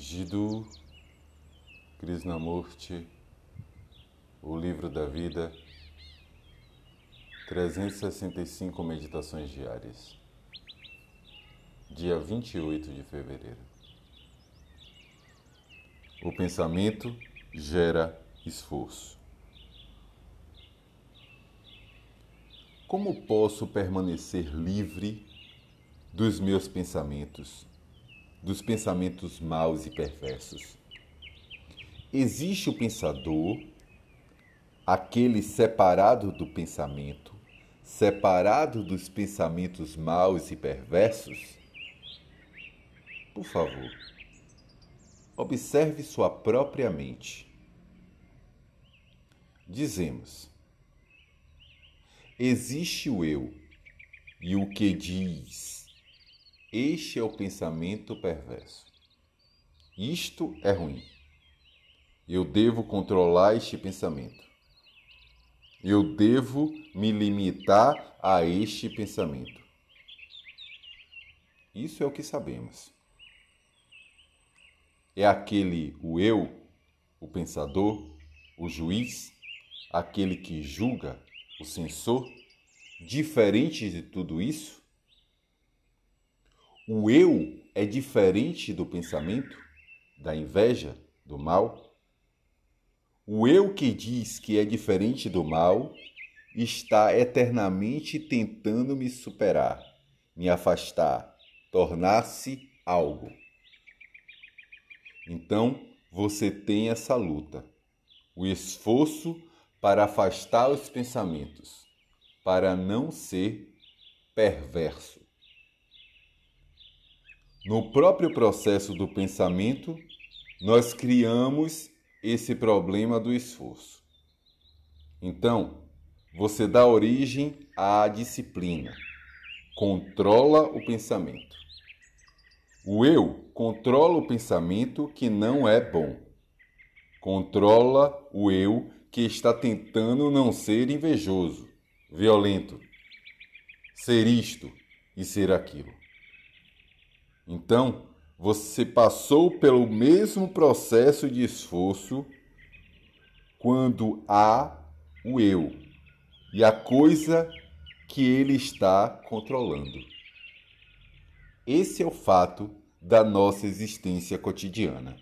Jiddu Krishnamurti, O Livro da Vida, 365 Meditações Diárias, dia 28 de fevereiro. O pensamento gera esforço. Como posso permanecer livre dos meus pensamentos? Dos pensamentos maus e perversos. Existe o pensador, aquele separado do pensamento, separado dos pensamentos maus e perversos? Por favor, observe sua própria mente. Dizemos: existe o eu e o que diz este é o pensamento perverso. Isto é ruim. Eu devo controlar este pensamento. Eu devo me limitar a este pensamento. Isso é o que sabemos. É aquele o eu, o pensador, o juiz, aquele que julga, o censor, diferente de tudo isso? O eu é diferente do pensamento, da inveja, do mal? O eu que diz que é diferente do mal está eternamente tentando me superar, me afastar, tornar-se algo. Então, você tem essa luta, o esforço para afastar os pensamentos, para não ser perverso. No próprio processo do pensamento, nós criamos esse problema do esforço. Então, você dá origem à disciplina, controla o pensamento. O eu controla o pensamento que não é bom. Controla o eu que está tentando não ser invejoso, violento, ser isto e ser aquilo. Então, você passou pelo mesmo processo de esforço quando há o eu e a coisa que ele está controlando. Esse é o fato da nossa existência cotidiana.